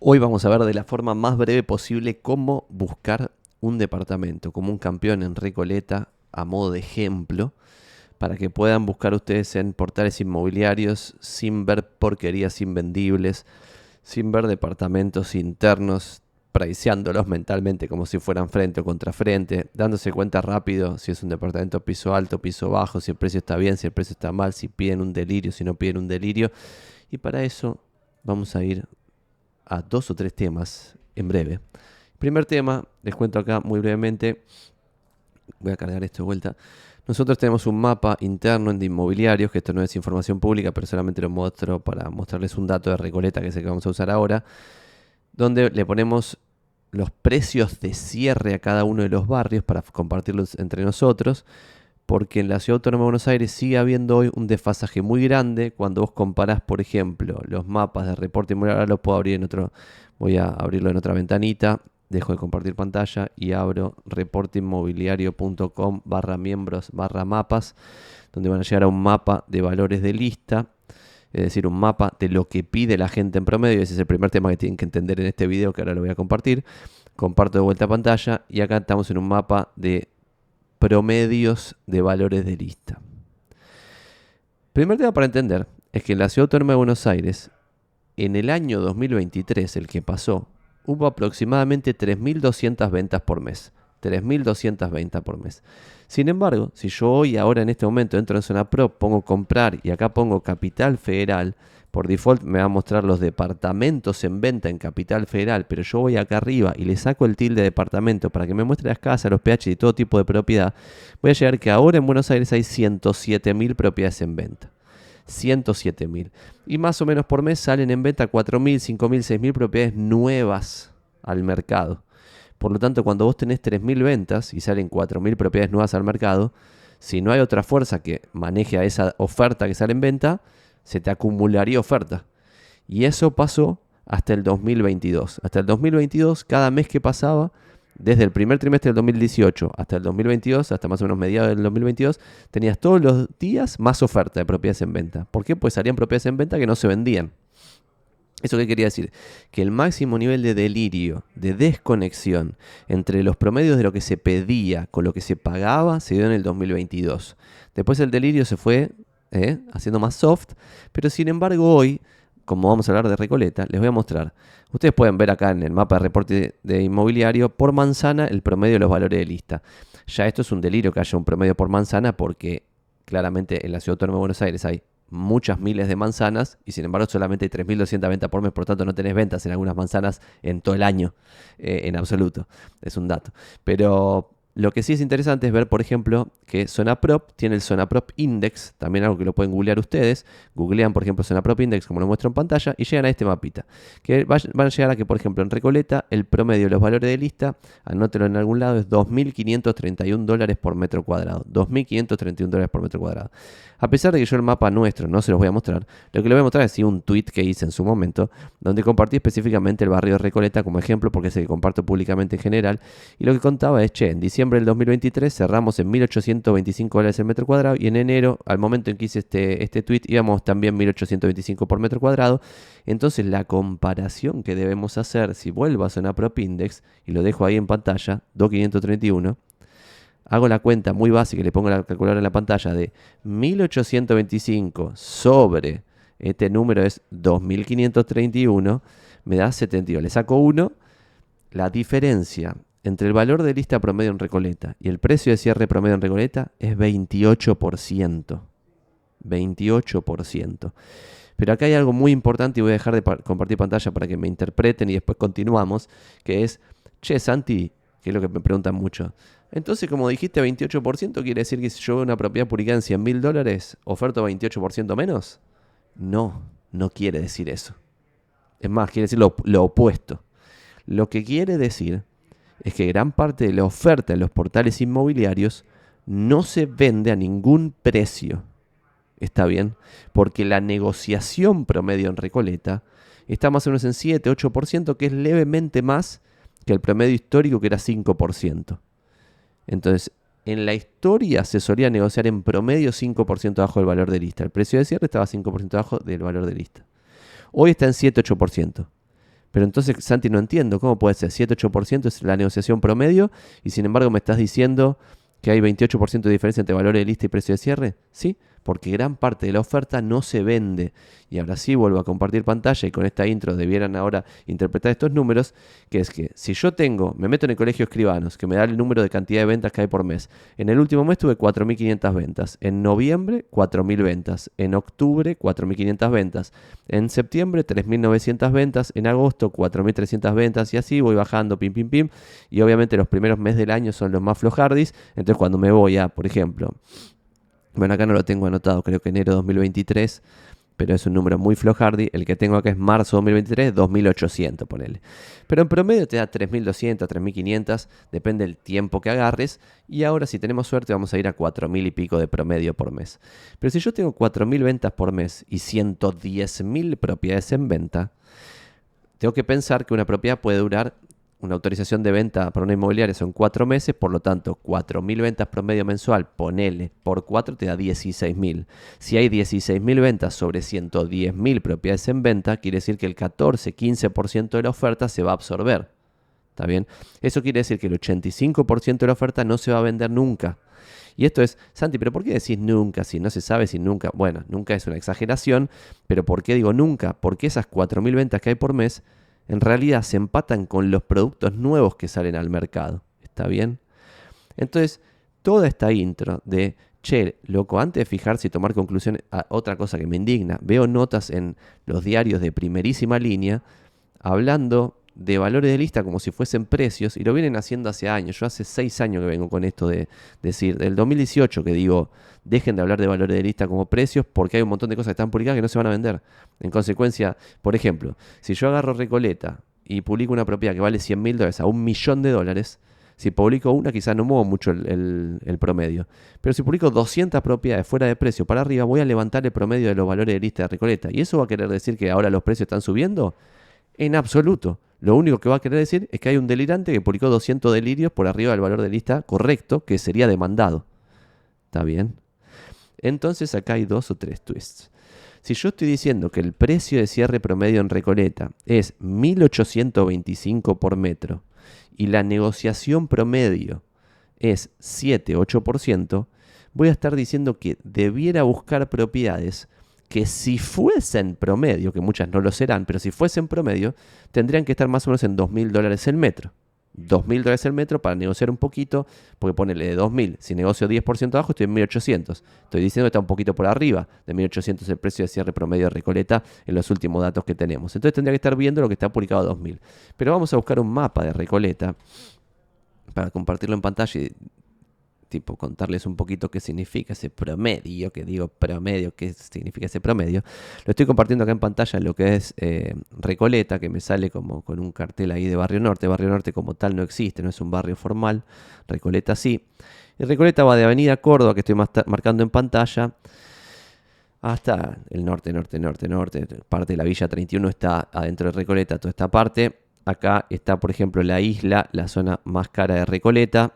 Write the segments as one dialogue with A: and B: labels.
A: Hoy vamos a ver de la forma más breve posible cómo buscar un departamento, como un campeón en Recoleta, a modo de ejemplo, para que puedan buscar ustedes en portales inmobiliarios sin ver porquerías invendibles, sin ver departamentos internos, priceándolos mentalmente como si fueran frente o contra frente, dándose cuenta rápido si es un departamento piso alto, piso bajo, si el precio está bien, si el precio está mal, si piden un delirio, si no piden un delirio. Y para eso vamos a ir a dos o tres temas en breve. Primer tema, les cuento acá muy brevemente, voy a cargar esto de vuelta. Nosotros tenemos un mapa interno de inmobiliarios, que esto no es información pública, pero solamente lo muestro para mostrarles un dato de Recoleta, que es el que vamos a usar ahora, donde le ponemos los precios de cierre a cada uno de los barrios para compartirlos entre nosotros, porque en la Ciudad Autónoma de Buenos Aires sigue habiendo hoy un desfasaje muy grande cuando vos comparás, por ejemplo, los mapas de reporte inmobiliario, ahora los puedo abrir en otro, voy a abrirlo en otra ventanita, dejo de compartir pantalla y abro reporteinmobiliario.com barra miembros barra mapas, donde van a llegar a un mapa de valores de lista, es decir, un mapa de lo que pide la gente en promedio, ese es el primer tema que tienen que entender en este video que ahora lo voy a compartir. Comparto de vuelta pantalla y acá estamos en un mapa de promedios de valores de lista. Primer tema para entender es que en la Ciudad Autónoma de Buenos Aires, en el año 2023, el que pasó, hubo aproximadamente 3.200 ventas por mes. 3.200 ventas por mes. Sin embargo, si yo hoy, ahora en este momento, entro en Zona Pro, pongo comprar y acá pongo Capital Federal, por default me va a mostrar los departamentos en venta en Capital Federal, pero yo voy acá arriba y le saco el tilde de departamento para que me muestre las casas, los PH y todo tipo de propiedad, voy a llegar que ahora en Buenos Aires hay 107.000 propiedades en venta. 107.000. Y más o menos por mes salen en venta 4.000, 5.000, 6.000 propiedades nuevas al mercado. Por lo tanto, cuando vos tenés 3.000 ventas y salen 4.000 propiedades nuevas al mercado, si no hay otra fuerza que maneje a esa oferta que sale en venta, se te acumularía oferta. Y eso pasó hasta el 2022. Hasta el 2022, cada mes que pasaba, desde el primer trimestre del 2018 hasta el 2022, hasta más o menos mediados del 2022, tenías todos los días más oferta de propiedades en venta. ¿Por qué? Pues salían propiedades en venta que no se vendían. ¿Eso qué quería decir? Que el máximo nivel de delirio, de desconexión entre los promedios de lo que se pedía con lo que se pagaba se dio en el 2022. Después el delirio se fue ¿eh? haciendo más soft, pero sin embargo hoy, como vamos a hablar de Recoleta, les voy a mostrar. Ustedes pueden ver acá en el mapa de reporte de inmobiliario por manzana el promedio de los valores de lista. Ya esto es un delirio que haya un promedio por manzana porque claramente en la Ciudad Autónoma de Buenos Aires hay muchas miles de manzanas y sin embargo solamente hay 3.200 ventas por mes, por tanto no tenés ventas en algunas manzanas en todo el año, eh, en absoluto. Es un dato. Pero lo que sí es interesante es ver, por ejemplo, que Prop tiene el Prop Index, también algo que lo pueden googlear ustedes. Googlean, por ejemplo, Prop Index, como lo muestro en pantalla, y llegan a este mapita. Que van a llegar a que, por ejemplo, en Recoleta, el promedio de los valores de lista, anótelo en algún lado, es 2.531 dólares por metro cuadrado. 2.531 dólares por metro cuadrado. A pesar de que yo el mapa nuestro no se los voy a mostrar, lo que les voy a mostrar es un tweet que hice en su momento, donde compartí específicamente el barrio de Recoleta como ejemplo, porque es el que comparto públicamente en general. Y lo que contaba es, che, en diciembre del 2023 cerramos en 1825 dólares el metro cuadrado y en enero, al momento en que hice este, este tweet, íbamos también 1825 por metro cuadrado. Entonces la comparación que debemos hacer, si vuelvo a Zona Prop Index y lo dejo ahí en pantalla, 2531, hago la cuenta muy básica y le pongo la calculadora en la pantalla de 1825 sobre este número es 2531, me da 72. Le saco 1, la diferencia entre el valor de lista promedio en Recoleta y el precio de cierre promedio en Recoleta es 28%. 28%. Pero acá hay algo muy importante y voy a dejar de compartir pantalla para que me interpreten y después continuamos, que es, che, Santi, que es lo que me preguntan mucho. Entonces, como dijiste, 28% quiere decir que si yo veo una propiedad publicada en 100 mil dólares, oferto 28% menos. No, no quiere decir eso. Es más, quiere decir lo, lo opuesto. Lo que quiere decir es que gran parte de la oferta en los portales inmobiliarios no se vende a ningún precio. ¿Está bien? Porque la negociación promedio en Recoleta está más o menos en 7, 8%, que es levemente más que el promedio histórico que era 5%. Entonces, en la historia se solía negociar en promedio 5% bajo del valor de lista. El precio de cierre estaba 5% bajo del valor de lista. Hoy está en 7-8%. Pero entonces, Santi, no entiendo, ¿cómo puede ser? 7-8% es la negociación promedio y sin embargo me estás diciendo que hay 28% de diferencia entre valor de lista y precio de cierre. Sí, porque gran parte de la oferta no se vende. Y ahora sí vuelvo a compartir pantalla y con esta intro debieran ahora interpretar estos números, que es que si yo tengo, me meto en el colegio escribanos, que me da el número de cantidad de ventas que hay por mes. En el último mes tuve 4.500 ventas, en noviembre 4.000 ventas, en octubre 4.500 ventas, en septiembre 3.900 ventas, en agosto 4.300 ventas y así voy bajando, pim, pim, pim. Y obviamente los primeros meses del año son los más flojardis, entonces cuando me voy a, por ejemplo, bueno, acá no lo tengo anotado, creo que enero 2023, pero es un número muy flojardi. El que tengo acá es marzo 2023, 2800, ponele. Pero en promedio te da 3200, 3500, depende del tiempo que agarres. Y ahora, si tenemos suerte, vamos a ir a 4000 y pico de promedio por mes. Pero si yo tengo 4000 ventas por mes y 110.000 propiedades en venta, tengo que pensar que una propiedad puede durar una autorización de venta para una inmobiliaria son cuatro meses, por lo tanto, 4.000 ventas promedio mensual, ponele por 4 te da 16.000. Si hay 16.000 ventas sobre 110.000 propiedades en venta, quiere decir que el 14-15% de la oferta se va a absorber. ¿Está bien? Eso quiere decir que el 85% de la oferta no se va a vender nunca. Y esto es, Santi, pero ¿por qué decís nunca? Si no se sabe si nunca. Bueno, nunca es una exageración, pero ¿por qué digo nunca? Porque esas 4.000 ventas que hay por mes en realidad se empatan con los productos nuevos que salen al mercado. ¿Está bien? Entonces, toda esta intro de, che, loco, antes de fijarse y tomar conclusiones, ah, otra cosa que me indigna, veo notas en los diarios de primerísima línea hablando de valores de lista como si fuesen precios y lo vienen haciendo hace años. Yo hace seis años que vengo con esto de decir, del 2018 que digo, dejen de hablar de valores de lista como precios porque hay un montón de cosas que están publicadas que no se van a vender. En consecuencia, por ejemplo, si yo agarro Recoleta y publico una propiedad que vale 100 mil dólares a un millón de dólares, si publico una quizás no muevo mucho el, el, promedio. Pero si publico 200 propiedades fuera de precio para arriba, voy a levantar el promedio de los valores de lista de Recoleta. ¿Y eso va a querer decir que ahora los precios están subiendo? En absoluto. Lo único que va a querer decir es que hay un delirante que publicó 200 delirios por arriba del valor de lista correcto que sería demandado. ¿Está bien? Entonces acá hay dos o tres twists. Si yo estoy diciendo que el precio de cierre promedio en Recoleta es 1825 por metro y la negociación promedio es 7-8%, voy a estar diciendo que debiera buscar propiedades que si fuesen promedio, que muchas no lo serán, pero si fuesen promedio, tendrían que estar más o menos en 2.000 dólares el metro. 2.000 dólares el metro para negociar un poquito, porque ponele de 2.000, si negocio 10% abajo estoy en 1.800. Estoy diciendo que está un poquito por arriba de 1.800 el precio de cierre promedio de Recoleta en los últimos datos que tenemos. Entonces tendría que estar viendo lo que está publicado a 2.000. Pero vamos a buscar un mapa de Recoleta para compartirlo en pantalla y tipo contarles un poquito qué significa ese promedio, que digo promedio, qué significa ese promedio. Lo estoy compartiendo acá en pantalla lo que es eh, Recoleta, que me sale como con un cartel ahí de Barrio Norte. Barrio Norte como tal no existe, no es un barrio formal. Recoleta sí. Y Recoleta va de Avenida Córdoba, que estoy marcando en pantalla, hasta el norte, norte, norte, norte. Parte de la Villa 31 está adentro de Recoleta, toda esta parte. Acá está, por ejemplo, la isla, la zona más cara de Recoleta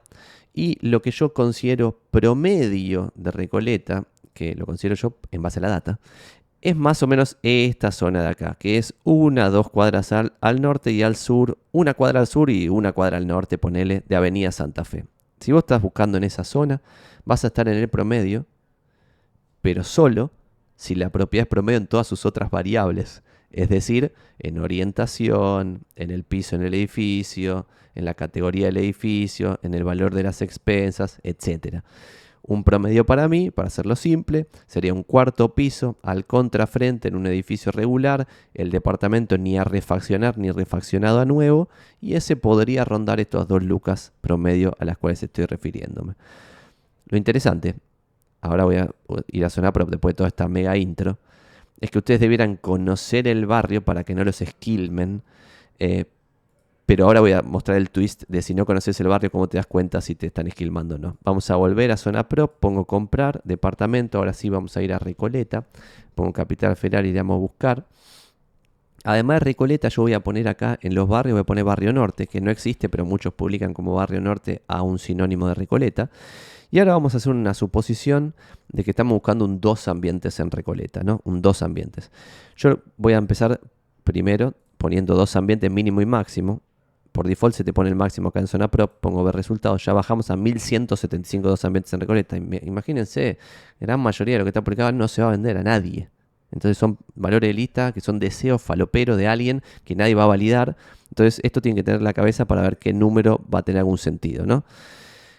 A: y lo que yo considero promedio de Recoleta, que lo considero yo en base a la data, es más o menos esta zona de acá, que es una, dos cuadras al, norte y al sur, una cuadra al sur y una cuadra al norte, ponele, de Avenida Santa Fe. Si vos estás buscando en esa zona, vas a estar en el promedio, pero solo si la propiedad es promedio en todas sus otras variables. Es decir, en orientación, en el piso en el edificio, en la categoría del edificio, en el valor de las expensas, etc. Un promedio para mí, para hacerlo simple, sería un cuarto piso al contrafrente en un edificio regular, el departamento ni a refaccionar ni refaccionado a nuevo, y ese podría rondar estos dos lucas promedio a las cuales estoy refiriéndome. Lo interesante, ahora voy a ir a zona prop después de toda esta mega intro, es que ustedes debieran conocer el barrio para que no los esquilmen. Eh, pero ahora voy a mostrar el twist de si no conoces el barrio, cómo te das cuenta si te están esquilmando o no. Vamos a volver a zona pro, pongo comprar, departamento, ahora sí vamos a ir a Recoleta, pongo Capital Federal y damos a buscar. Además de Recoleta, yo voy a poner acá en los barrios, voy a poner Barrio Norte, que no existe, pero muchos publican como Barrio Norte a un sinónimo de Recoleta. Y ahora vamos a hacer una suposición de que estamos buscando un dos ambientes en Recoleta, ¿no? Un dos ambientes. Yo voy a empezar primero poniendo dos ambientes mínimo y máximo. Por default se te pone el máximo acá en zona pro, pongo ver resultados, ya bajamos a 1175 dos ambientes en Recoleta. Imagínense, gran mayoría de lo que está publicado no se va a vender a nadie. Entonces son valores de lista que son deseos faloperos de alguien que nadie va a validar. Entonces esto tiene que tener la cabeza para ver qué número va a tener algún sentido, ¿no?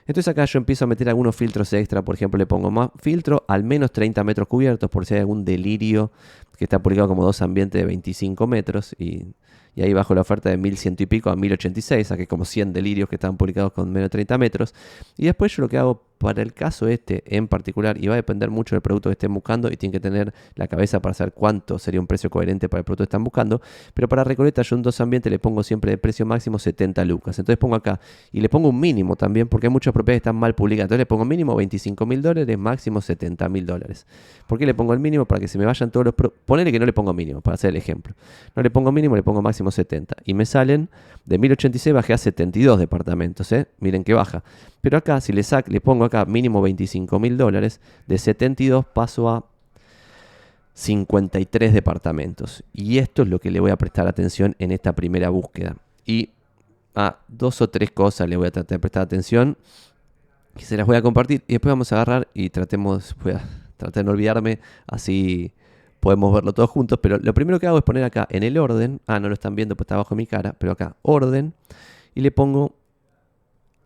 A: Entonces acá yo empiezo a meter algunos filtros extra, por ejemplo le pongo más filtro al menos 30 metros cubiertos por si hay algún delirio que está publicado como dos ambientes de 25 metros y ahí bajo la oferta de 1100 y pico a 1086, saqué como 100 delirios que estaban publicados con menos de 30 metros. Y después yo lo que hago para el caso este en particular, y va a depender mucho del producto que estén buscando, y tienen que tener la cabeza para saber cuánto sería un precio coherente para el producto que están buscando, pero para Recoleta yo en dos ambientes le pongo siempre de precio máximo 70 lucas. Entonces pongo acá, y le pongo un mínimo también, porque hay muchas propiedades que están mal publicadas. Entonces le pongo mínimo 25 mil dólares, máximo 70 mil dólares. ¿Por qué le pongo el mínimo? Para que se me vayan todos los... Ponele que no le pongo mínimo, para hacer el ejemplo. No le pongo mínimo, le pongo máximo 70. Y me salen de 1086 bajé a 72 departamentos, ¿eh? Miren que baja. Pero acá, si le, sac, le pongo acá mínimo 25 mil dólares, de 72 paso a 53 departamentos. Y esto es lo que le voy a prestar atención en esta primera búsqueda. Y a dos o tres cosas le voy a tratar de prestar atención. Que se las voy a compartir. Y después vamos a agarrar y tratemos, tratar de no olvidarme. Así podemos verlo todos juntos. Pero lo primero que hago es poner acá en el orden. Ah, no lo están viendo, pues está abajo mi cara. Pero acá, orden. Y le pongo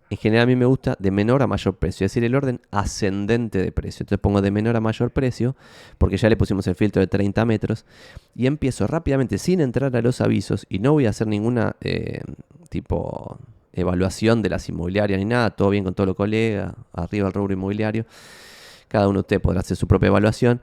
A: en general a mí me gusta de menor a mayor precio, es decir, el orden ascendente de precio. Entonces pongo de menor a mayor precio, porque ya le pusimos el filtro de 30 metros, y empiezo rápidamente sin entrar a los avisos, y no voy a hacer ninguna eh, tipo evaluación de las inmobiliarias ni nada, todo bien con todo lo colega, arriba el rubro inmobiliario. Cada uno de ustedes podrá hacer su propia evaluación.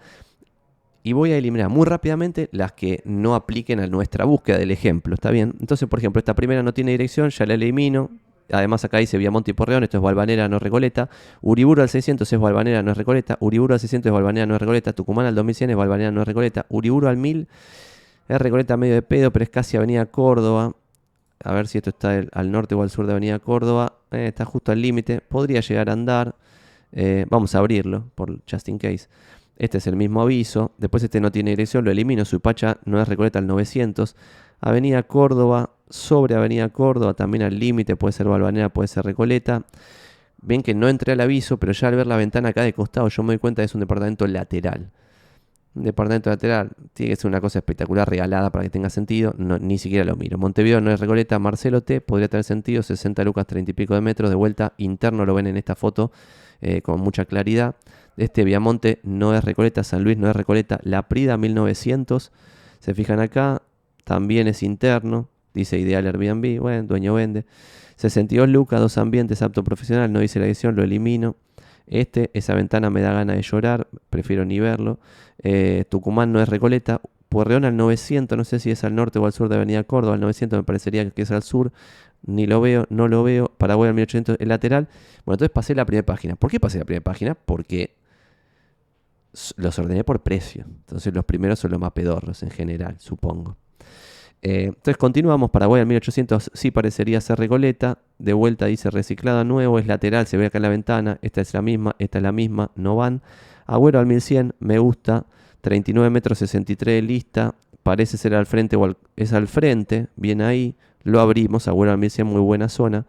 A: Y voy a eliminar muy rápidamente las que no apliquen a nuestra búsqueda del ejemplo, ¿está bien? Entonces, por ejemplo, esta primera no tiene dirección, ya la elimino, Además acá dice Viamonte y Porreón, esto es Valvanera, no Recoleta. Uriburu al 600 es Valvanera, no es Recoleta. Uriburu al 600 es Valvanera, no es Recoleta. Tucumán al 2100 es Valvanera, no es Recoleta. Uriburu al 1000 es Recoleta medio de pedo, pero es casi Avenida Córdoba. A ver si esto está al norte o al sur de Avenida Córdoba. Eh, está justo al límite. Podría llegar a andar. Eh, vamos a abrirlo por just in case. Este es el mismo aviso. Después este no tiene dirección, lo elimino. Suipacha no es Recoleta al 900. Avenida Córdoba sobre Avenida Córdoba, también al límite, puede ser Balvanera, puede ser Recoleta. Ven que no entré al aviso, pero ya al ver la ventana acá de costado yo me doy cuenta que es un departamento lateral. Un departamento lateral tiene que ser una cosa espectacular, regalada para que tenga sentido. ni siquiera lo miro. Montevideo no es Recoleta, Marcelo T podría tener sentido. 60 lucas, 30 y pico de metros. De vuelta interno lo ven en esta foto eh, con mucha claridad. Este Viamonte no es Recoleta, San Luis no es Recoleta. La Prida 1900. Se fijan acá, también es interno. Dice ideal Airbnb, bueno, dueño vende. 62 lucas, dos ambientes, apto profesional, no dice la edición, lo elimino. Este, esa ventana me da ganas de llorar, prefiero ni verlo. Eh, Tucumán no es Recoleta. Puerreón al 900, no sé si es al norte o al sur de Avenida Córdoba. Al 900 me parecería que es al sur. Ni lo veo, no lo veo. Paraguay al 1800, el lateral. Bueno, entonces pasé la primera página. ¿Por qué pasé la primera página? Porque los ordené por precio. Entonces los primeros son los más pedorros en general, supongo. Eh, entonces continuamos, Paraguay al 1800 sí parecería ser Recoleta, de vuelta dice reciclada nuevo, es lateral, se ve acá en la ventana, esta es la misma, esta es la misma, no van. Agüero al 1100, me gusta, 39 metros 63 lista, parece ser al frente o es al frente, bien ahí, lo abrimos, Agüero al 1100, muy buena zona.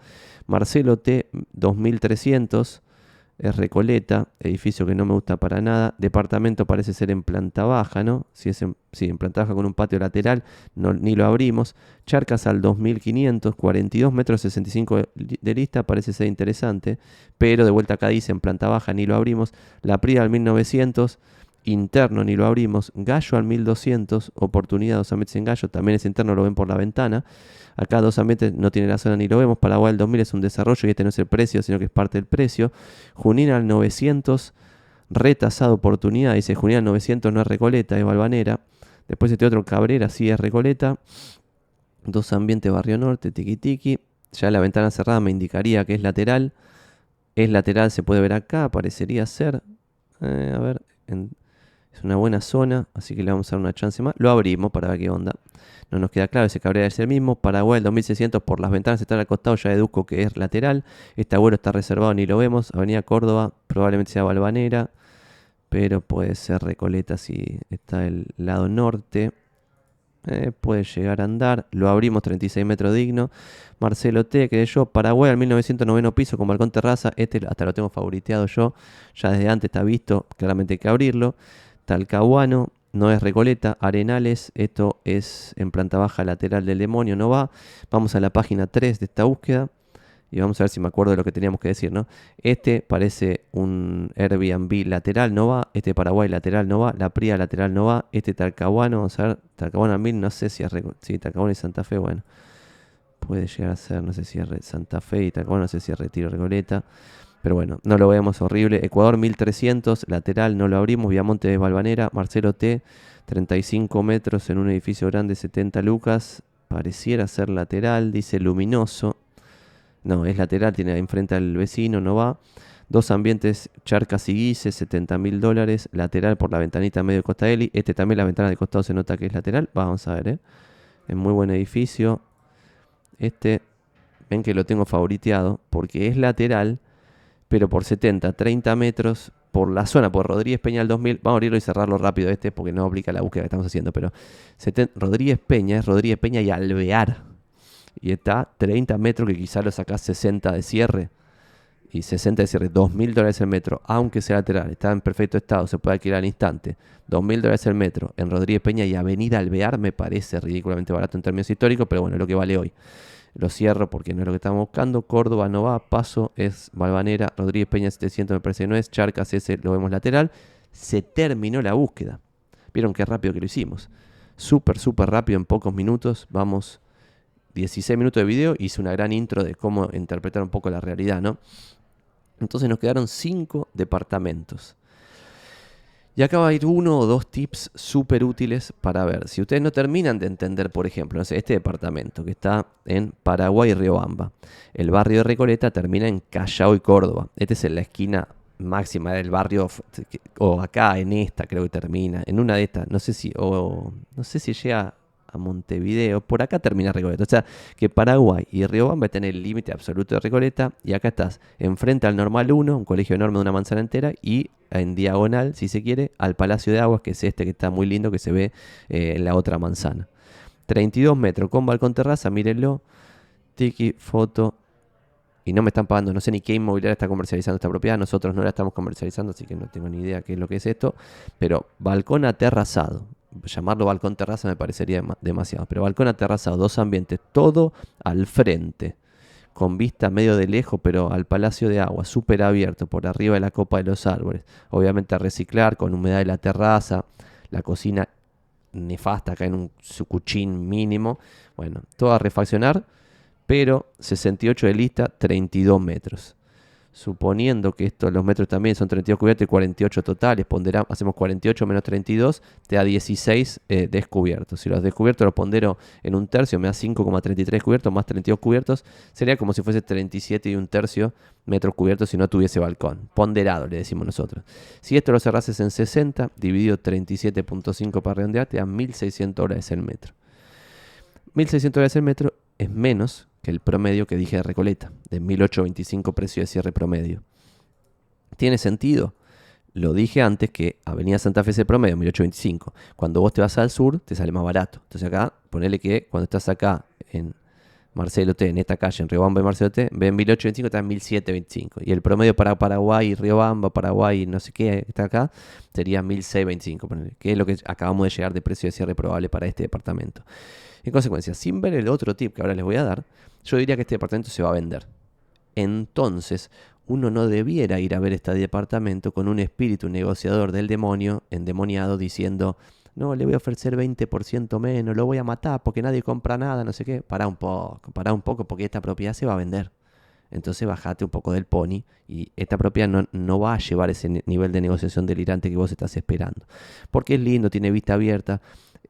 A: Marcelo T, 2300, es Recoleta, edificio que no me gusta para nada. Departamento parece ser en planta baja, ¿no? Si es en, sí, en planta baja con un patio lateral, ni lo abrimos. Charcas al 2500, 42 metros 65 de lista, parece ser interesante. Pero de vuelta acá dice en planta baja, ni lo abrimos. La Prida al 1900, interno, ni lo abrimos. Gallo al 1200, oportunidad dos ambientes en Gallo, también es interno, lo ven por la ventana. Acá dos ambientes no tiene la zona ni lo vemos. Paraguay al 2000 es un desarrollo y este no es el precio, sino que es parte del precio. Junín al 900, retasado oportunidad. Dice Junín al 900 no es Recoleta, es Balvanera. Después este otro Cabrera sí es Recoleta. Dos ambientes Barrio Norte, tiki tiki. Ya la ventana cerrada me indicaría que es lateral. Es lateral, se puede ver acá, parecería ser. Eh, a ver, es una buena zona, así que le vamos a dar una chance más. Lo abrimos para ver qué onda. No nos queda claro, ese cabría es el mismo. Paraguay el 2600 por las ventanas está al costado, ya deduzco que es lateral. Este abuelo está reservado, ni lo vemos. Avenida Córdoba, probablemente sea Balvanera, pero puede ser Recoleta si está el lado norte. eh, puede llegar a andar. Lo abrimos 36 metros digno. Marcelo T, que yo, Paraguay al 1909 piso con balcón terraza. Este hasta lo tengo favoriteado yo. Ya desde antes está visto, claramente hay que abrirlo. Talcahuano, no es Recoleta. Arenales, esto es en planta baja lateral del demonio, no va. Vamos a la página 3 de esta búsqueda. Y vamos a ver si me acuerdo de lo que teníamos que decir, ¿no? Este parece un Airbnb lateral, no va. Este Paraguay lateral no va. La Pría lateral no va. Este Talcahuano, vamos a ver. Talcahuano 1000, no sé si es. Sí, Talcahuano y Santa Fe, bueno. Puede llegar a ser, no sé si es Santa Fe y Talcahuano, no sé si es Retiro Recoleta. Pero bueno, no lo vemos horrible. Ecuador 1300, lateral, no lo abrimos. Viamonte de Balvanera, Marcelo T, 35 metros en un edificio grande, 70 lucas. Pareciera ser lateral, dice luminoso. No, es lateral, tiene enfrente al vecino, no va. Dos ambientes, Charcas y Guise, 70 mil dólares. Lateral por la ventanita medio de Costa Eli. Este también, la ventana de costado se nota que es lateral. Vamos a ver, ¿eh? Es muy buen edificio. Este, ven que lo tengo favoriteado porque es lateral, pero por 70, 30 metros por la zona, por Rodríguez Peña al 2000. Vamos a abrirlo y cerrarlo rápido este porque no aplica la búsqueda que estamos haciendo. Pero Rodríguez Peña es Rodríguez Peña y Alvear y está 30 metros que quizá lo sacás 60 de cierre. Y 60 de cierre, 2.000 dólares el metro, aunque sea lateral, está en perfecto estado, se puede alquilar al instante. 2.000 dólares el metro en Rodríguez Peña y Avenida Alvear me parece ridículamente barato en términos históricos, pero bueno, es lo que vale hoy. Lo cierro porque no es lo que estamos buscando. Córdoba no va, Paso es Balvanera, Rodríguez Peña 700 me parece que no es, Charcas ese lo vemos lateral. Se terminó la búsqueda. Vieron qué rápido que lo hicimos. Súper, súper rápido en pocos minutos. Vamos 16 minutos de video, hice una gran intro de cómo interpretar un poco la realidad, ¿no? Entonces nos quedaron 5 departamentos. Y acá va a ir uno o dos tips súper útiles para ver. Si ustedes no terminan de entender, por ejemplo, este departamento que está en Paraguay y Riobamba. El barrio de Recoleta termina en Callao y Córdoba. Este es en la esquina máxima del barrio, o acá en esta creo que termina, en una de estas, no sé si, o no sé si llega Montevideo. Por acá termina Recoleta. O sea, que Paraguay y Riobamba están en el límite absoluto de Recoleta. Y acá estás enfrente al Normal 1, un colegio enorme de una manzana entera. Y en diagonal, si se quiere, al Palacio de Aguas, que es este que está muy lindo, que se ve eh, en la otra manzana. 32 metros con balcón terraza, mírenlo. Tiki, foto. Y no me están pagando, no sé ni qué inmobiliaria está comercializando esta propiedad. Nosotros no la estamos comercializando, así que no tengo ni idea qué es lo que es esto. Pero balcón aterrazado llamarlo balcón terraza me parecería demasiado, pero balcón aterrazado, dos ambientes, todo al frente, con vista medio de lejos, pero al Palacio de Agua, súper abierto, por arriba de la copa de los árboles. Obviamente a reciclar, con humedad de la terraza, la cocina nefasta acá en un sucuchín mínimo. Bueno, todo a refaccionar, pero 68 de lista, 32 metros suponiendo que estos, los metros también son 32 cubiertos y 48 totales, ponderamos, hacemos 48 menos 32, te da 16 eh, descubiertos. Si los descubiertos los pondero en un tercio, me da 5,33 cubiertos más 32 cubiertos, sería como si fuese 37 y un tercio metros cubiertos si no tuviese balcón. Ponderado, le decimos nosotros. Si esto lo cerrases en 60, dividido 37.5 para redondear, te da 1.600 dólares el metro. 1.600 dólares el metro es menos que el promedio que dije de Recoleta, de 1825 precio de cierre promedio. ¿Tiene sentido? Lo dije antes que Avenida Santa Fe es el promedio, 1825. Cuando vos te vas al sur, te sale más barato. Entonces acá, ponele que cuando estás acá en Marcelo T, en esta calle, en Riobamba y Marcelo T, ven 1825, está en 1725. Y el promedio para Paraguay, Riobamba, Paraguay, no sé qué, está acá, sería 1625, que es lo que acabamos de llegar de precio de cierre probable para este departamento. En consecuencia, sin ver el otro tip que ahora les voy a dar, yo diría que este departamento se va a vender. Entonces, uno no debiera ir a ver este departamento con un espíritu negociador del demonio, endemoniado, diciendo, no, le voy a ofrecer 20% menos, lo voy a matar porque nadie compra nada, no sé qué. Pará un poco, pará un poco porque esta propiedad se va a vender. Entonces bajate un poco del pony y esta propiedad no, no, va a llevar ese nivel de negociación delirante que vos estás esperando. Porque es lindo, tiene vista abierta.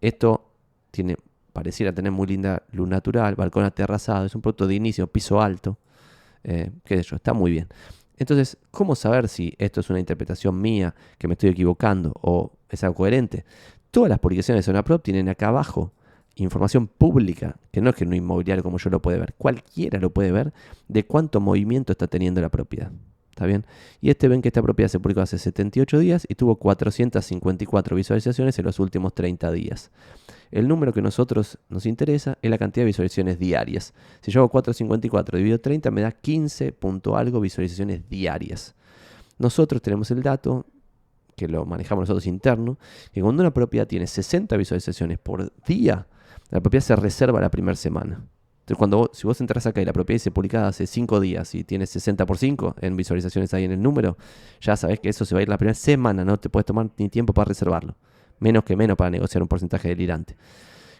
A: Esto tiene pareciera tener muy linda luz natural, balcón aterrazado, es un producto de inicio, piso alto, eh, qué sé yo, está muy bien. Entonces, ¿cómo saber si esto es una interpretación mía, que me estoy equivocando o es algo coherente? Todas las publicaciones de Zona Prop tienen acá abajo información pública, que no es que un inmobiliario como yo lo puede ver, cualquiera lo puede ver, de cuánto movimiento está teniendo la propiedad. ¿Está bien? Y este ven que esta propiedad se publicó hace 78 días y tuvo 454 visualizaciones en los últimos 30 días. El número que a nosotros nos interesa es la cantidad de visualizaciones diarias. Si yo hago 454 dividido 30 me da 15 punto algo visualizaciones diarias. Nosotros tenemos el dato que lo manejamos nosotros interno, que cuando una propiedad tiene 60 visualizaciones por día, la propiedad se reserva la primera semana. Entonces, cuando si vos entras acá y la propiedad dice publicada hace 5 días y tiene 60 por 5 en visualizaciones ahí en el número, ya sabés que eso se va a ir la primera semana, no te puedes tomar ni tiempo para reservarlo. Menos que menos para negociar un porcentaje delirante.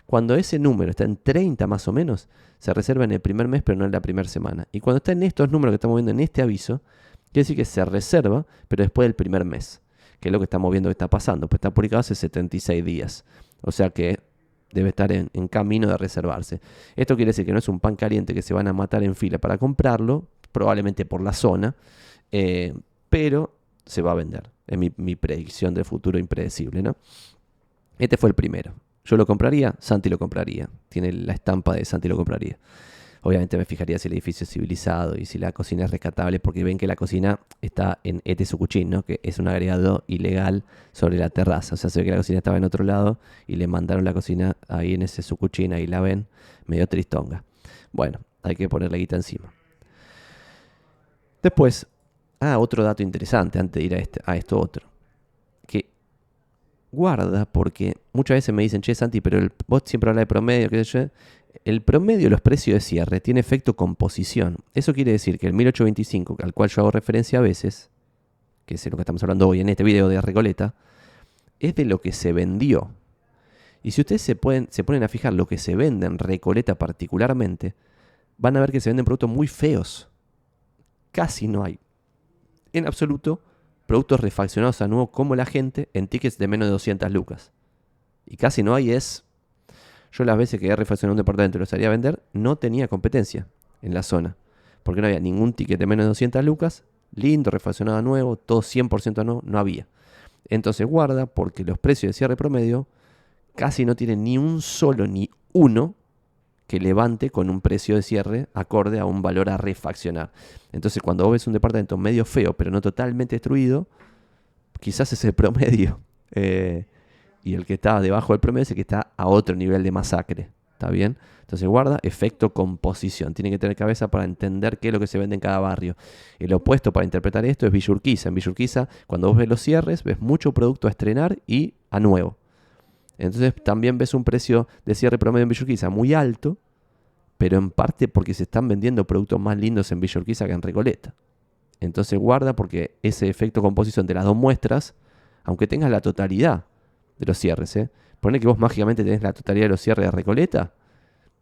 A: Cuando ese número está en 30 más o menos, se reserva en el primer mes, pero no en la primera semana. Y cuando está en estos números que estamos viendo en este aviso, quiere decir que se reserva, pero después del primer mes, que es lo que estamos viendo que está pasando. Pues está publicado hace 76 días. O sea que debe estar en, camino de reservarse. Esto quiere decir que no es un pan caliente que se van a matar en fila para comprarlo, probablemente por la zona, eh, pero se va a vender. Es mi, mi, predicción del futuro impredecible, ¿no? Este fue el primero. ¿Yo lo compraría? Santi lo compraría. Tiene la estampa de Santi lo compraría. Obviamente me fijaría si el edificio es civilizado y si la cocina es rescatable, porque ven que la cocina está en Ete Sucuchín, ¿no? que es un agregado ilegal sobre la terraza. O sea, se ve que la cocina estaba en otro lado y le mandaron la cocina ahí en ese Sucuchín, ahí la ven, medio tristonga. Bueno, hay que ponerle guita encima. Después, ah, otro dato interesante antes de ir a, este, a esto otro. Que guarda, porque muchas veces me dicen, che, Santi, pero el, vos siempre hablas de promedio, qué sé yo el promedio de los precios de cierre tiene efecto composición. Eso quiere decir que el 1825, al cual yo hago referencia a veces, que es lo que estamos hablando hoy en este video de Recoleta, es de lo que se vendió. Y si ustedes se, pueden, se ponen a fijar lo que se vende en Recoleta particularmente, van a ver que se venden productos muy feos. Casi no hay. En absoluto, productos refaccionados a nuevo como la gente en tickets de menos de 200 lucas. Y casi no hay es yo las veces que he refaccionado un departamento y lo salía a vender, no tenía competencia en la zona. Porque no había ningún ticket de menos de 200 lucas, lindo, refaccionado nuevo, todo 100% nuevo, no había. Entonces guarda porque los precios de cierre promedio casi no tienen ni un solo ni uno que levante con un precio de cierre acorde a un valor a refaccionar. Entonces cuando vos ves un departamento medio feo pero no totalmente destruido, quizás es el promedio. Eh, y el que está debajo del promedio es el que está a otro nivel de masacre. ¿Está bien? Entonces guarda efecto composición. Tiene que tener cabeza para entender qué es lo que se vende en cada barrio. El opuesto para interpretar esto es Villurquiza. En Villurquiza, cuando vos ves los cierres, ves mucho producto a estrenar y a nuevo. Entonces también ves un precio de cierre promedio en Villurquiza muy alto, pero en parte porque se están vendiendo productos más lindos en Villurquiza que en Recoleta. Entonces guarda porque ese efecto composición de las dos muestras, aunque tengas la totalidad de los cierres. ¿eh? Que vos mágicamente tenés la totalidad de los cierres de Recoleta.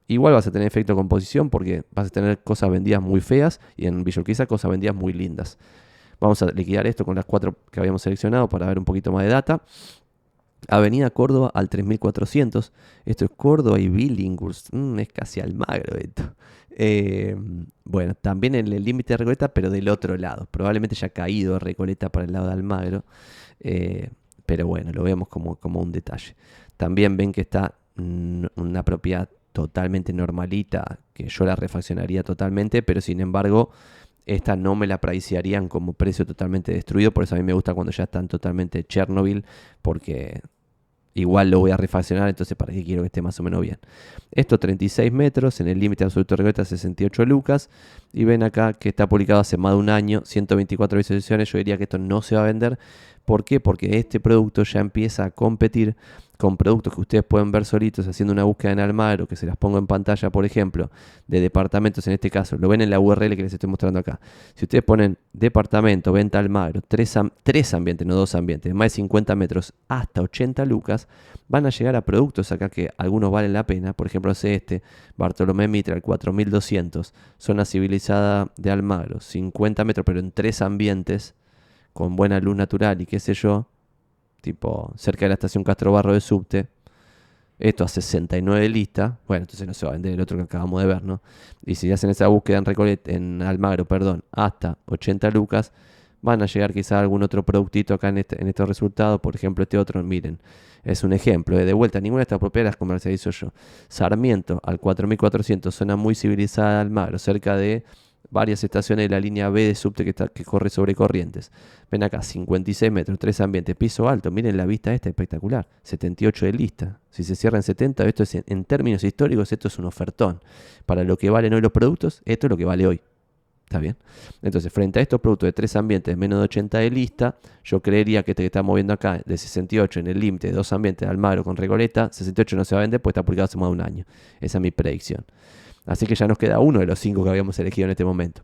A: Igual vas a tener efecto composición porque vas a tener cosas vendidas muy feas y en Villorquiza cosas vendidas muy lindas. Vamos a liquidar esto con las cuatro que habíamos seleccionado para ver un poquito más de data. Avenida Córdoba al 3400. Esto es Córdoba y Billinghurst. Mm, es casi Almagro esto. Eh, bueno, también en el límite de Recoleta, pero del otro lado. Probablemente ya ha caído Recoleta para el lado de Almagro. Eh, pero bueno, lo vemos como, como un detalle. También ven que está una propiedad totalmente normalita, que yo la refaccionaría totalmente, pero sin embargo, esta no me la pricearían como precio totalmente destruido, por eso a mí me gusta cuando ya están totalmente Chernobyl, porque igual lo voy a refaccionar, entonces para qué quiero que esté más o menos bien. Esto 36 metros, en el límite absoluto de regleta 68 lucas, y ven acá que está publicado hace más de un año, 124 visualizaciones, yo diría que esto no se va a vender, ¿Por qué? Porque este producto ya empieza a competir con productos que ustedes pueden ver solitos haciendo una búsqueda en Almagro, que se las pongo en pantalla, por ejemplo, de departamentos en este caso. Lo ven en la URL que les estoy mostrando acá. Si ustedes ponen departamento, venta Almagro, tres, tres ambientes, no dos ambientes, más de 50 metros hasta 80 lucas, van a llegar a productos acá que algunos valen la pena. Por ejemplo, este, Bartolomé Mitral, 4200, zona de Almagro, 50 metros, pero en tres ambientes con buena luz natural y qué sé yo, tipo cerca de la estación Castro Barro de Subte, esto a 69 lista, bueno, entonces no se va a vender el otro que acabamos de ver, ¿no? Y si hacen esa búsqueda en Recolet, en Almagro, perdón, hasta 80 lucas, van a llegar quizá algún otro productito acá en, este, en estos resultados, por ejemplo, este otro, miren, es un ejemplo, ¿eh? de vuelta, ninguna de estas propiedades comercializo yo. Sarmiento al 4400, zona muy civilizada de Almagro, cerca de varias estaciones de la línea B de subte que, está, que corre sobre corrientes. Ven acá, 56 metros, tres ambientes, piso alto. Miren la vista esta, espectacular. 78 de lista. Si se cierra en 70, esto es en, términos históricos, esto es un ofertón. Para lo que valen hoy los productos, esto es lo que vale hoy. ¿Está bien? Entonces, frente a estos productos de tres ambientes menos de 80 de lista, yo creería que este que estamos viendo acá, de 68 en el límite de dos ambientes de Almagro con Regoleta, 68 no se va a vender, pues está publicado hace más de un año. Esa es mi predicción. Así que ya nos queda uno de los cinco que habíamos elegido en este momento.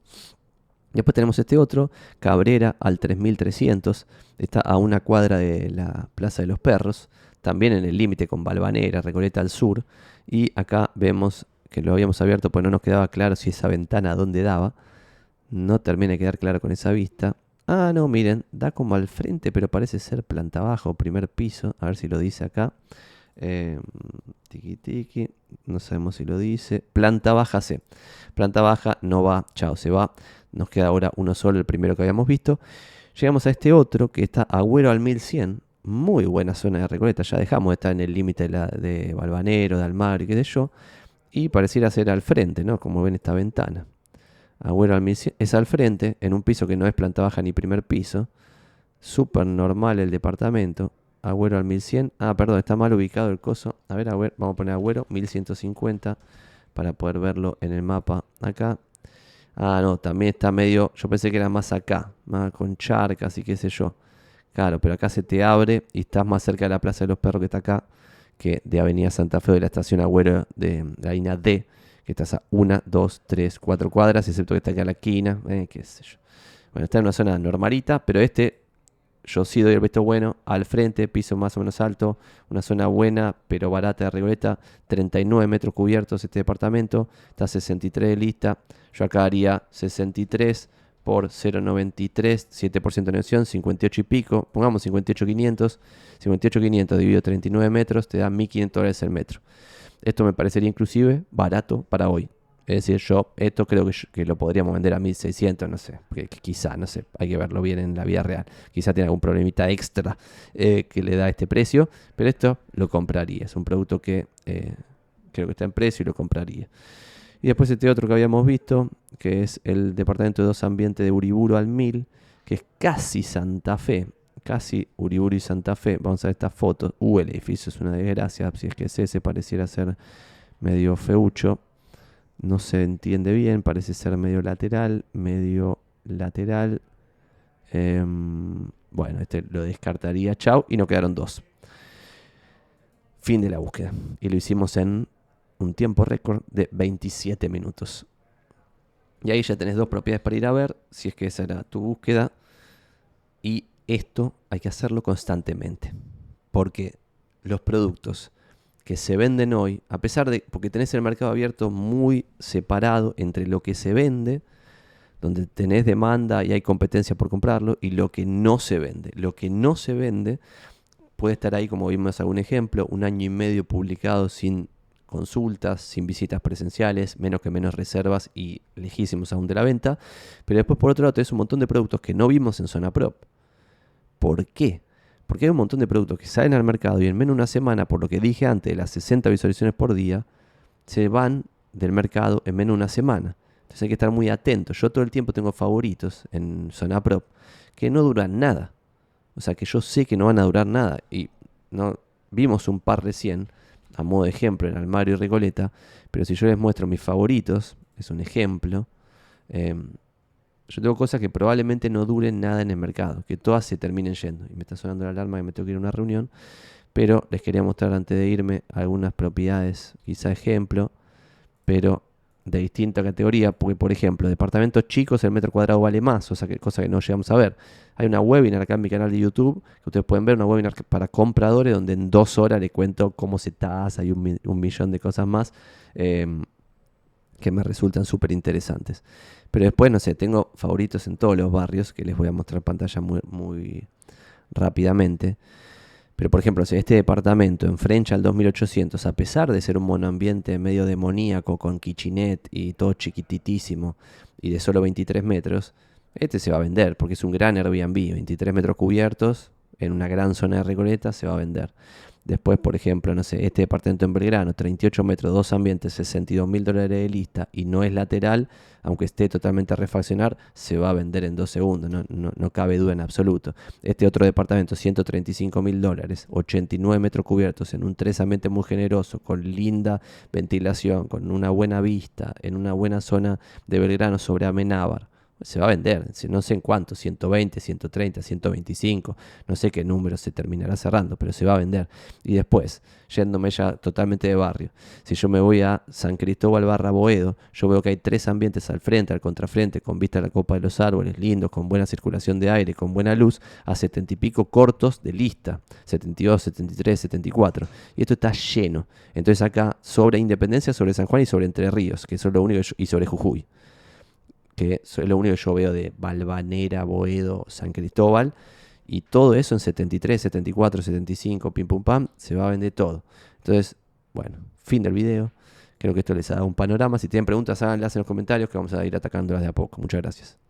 A: Después tenemos este otro, Cabrera al 3300, está a una cuadra de la Plaza de los Perros, también en el límite con Balvanera, Recoleta al sur, y acá vemos que lo habíamos abierto pues no nos quedaba claro si esa ventana dónde daba, no termina de quedar claro con esa vista. Ah, no, miren, da como al frente, pero parece ser planta baja o primer piso, a ver si lo dice acá. Eh, tiki tiki, no sabemos si lo dice. Planta baja C. Planta baja no va, chao, se va. Nos queda ahora uno solo, el primero que habíamos visto. Llegamos a este otro que está Agüero al 1100. Muy buena zona de Recoleta. Ya dejamos de estar en el límite de, de Balvanero, de Almar y qué sé yo. Y pareciera ser al frente, ¿no? Como ven esta ventana. Agüero al 1100 es al frente, en un piso que no es planta baja ni primer piso. Súper normal el departamento. Agüero al 1100. Ah, perdón, está mal ubicado el coso. A ver, vamos a poner Agüero 1150 para poder verlo en el mapa acá. Ah, no, también está medio. Yo pensé que era más acá, más con charcas y qué sé yo. Claro, pero acá se te abre y estás más cerca de la Plaza de los Perros que está acá que de Avenida Santa Fe de la estación Agüero de la línea D, estás a 1, 2, 3, 4 cuadras, excepto que está acá en la esquina, eh, qué sé yo. Bueno, está en una zona normalita, pero este yo sí doy el visto bueno al frente, piso más o menos alto, una zona buena pero barata de Regoleta, 39 metros cubiertos este departamento, está 63 de lista, yo acá haría 63 por 0,93, 7% de negocio, 58 y pico, pongamos 58,500, 58,500 dividido 39 metros te da 1.500 dólares el metro. Esto me parecería inclusive barato para hoy. Es decir, yo esto creo que, lo podríamos vender a 1600, no sé, porque quizá, no sé, hay que verlo bien en la vida real. Quizá tiene algún problemita extra eh, que le da este precio, pero esto lo compraría. Es un producto que eh, creo que está en precio y lo compraría. Y después este otro que habíamos visto, que es el departamento de dos ambientes de Uriburu al 1000, que es casi Santa Fe. Casi Uriburu y Santa Fe. Vamos a ver esta foto. Uh, el edificio es una desgracia. Si es que es ese, pareciera ser medio feucho no se entiende bien, parece ser medio lateral, medio lateral. Em, bueno, este lo descartaría, chau, y nos quedaron dos. Fin de la búsqueda. Y lo hicimos en un tiempo récord de 27 minutos. Y ahí ya tenés dos propiedades para ir a ver, si es que esa era tu búsqueda. Y esto hay que hacerlo constantemente. Porque los productos que se venden hoy, a pesar de, porque tenés el mercado abierto muy separado entre lo que se vende, donde tenés demanda y hay competencia por comprarlo, y lo que no se vende. Lo que no se vende puede estar ahí, como vimos algún ejemplo, un año y medio publicado sin consultas, sin visitas presenciales, menos que menos reservas y lejísimos aún de la venta. Pero después, por otro lado, tenés un montón de productos que no vimos en zona prop. ¿Por qué? Porque hay un montón de productos que salen al mercado y en menos de una semana, por lo que dije antes, las 60 visualizaciones por día, se van del mercado en menos de una semana. Entonces hay que estar muy atentos. Yo todo el tiempo tengo favoritos en Zona Prop que no duran nada. O sea que yo sé que no van a durar nada. Y no vimos un par recién, a modo de ejemplo, en Almario y Recoleta. Pero si yo les muestro mis favoritos, es un ejemplo. Em, yo tengo cosas que probablemente no duren nada en el mercado, que todas se terminen yendo. Y me está sonando la alarma que me tengo que ir a una reunión. Pero les quería mostrar antes de irme algunas propiedades, quizá ejemplo, pero de distinta categoría. Porque, por ejemplo, departamentos chicos, el metro cuadrado vale más, o sea, que, cosa que no llegamos a ver. Hay una webinar acá en mi canal de YouTube, que ustedes pueden ver, una webinar para compradores, donde en dos horas les cuento cómo se tasa y un, millón de cosas más. Em, que me resultan súper interesantes. Pero después, no sé, tengo favoritos en todos los barrios que les voy a mostrar pantalla muy, muy rápidamente. Pero por ejemplo, si este departamento en al 2800, a pesar de ser un monoambiente medio demoníaco con kitchenette y todo chiquititísimo y de solo 23 metros, este se va a vender porque es un gran Airbnb, 23 metros cubiertos, en una gran zona de Recoleta, se va a vender. Después, por ejemplo, no sé, este departamento en Belgrano, 38 metros, dos ambientes, 62 mil dólares de lista y no es lateral, aunque esté totalmente a refaccionar, se va a vender en dos segundos, no, no, cabe duda en absoluto. Este otro departamento, 135 mil dólares, 89 metros cubiertos, en un tres ambiente muy generoso, con linda ventilación, con una buena vista, en una buena zona de Belgrano sobre Amenábar se va a vender, no sé en cuánto, 120, 130, 125, no sé qué número se terminará cerrando, pero se va a vender. Y después, yéndome ya totalmente de barrio, si yo me voy a San Cristóbal barra Boedo, yo veo que hay tres ambientes al frente, al contrafrente, con vista a la copa de los árboles, lindos, con buena circulación de aire, con buena luz, a 70 y pico cortos de lista, 72, 73, 74. Y esto está lleno. Entonces acá sobre Independencia, sobre San Juan y sobre Entre Ríos, que son lo único, y sobre Jujuy que es lo único que yo veo de Balvanera, Boedo, San Cristóbal. Y todo eso en 73, 74, 75, pim pum pam, se va a vender todo. Entonces, bueno, fin del video. Creo que esto les ha dado un panorama. Si tienen preguntas, háganlas en los comentarios que vamos a ir atacándolas de a poco. Muchas gracias.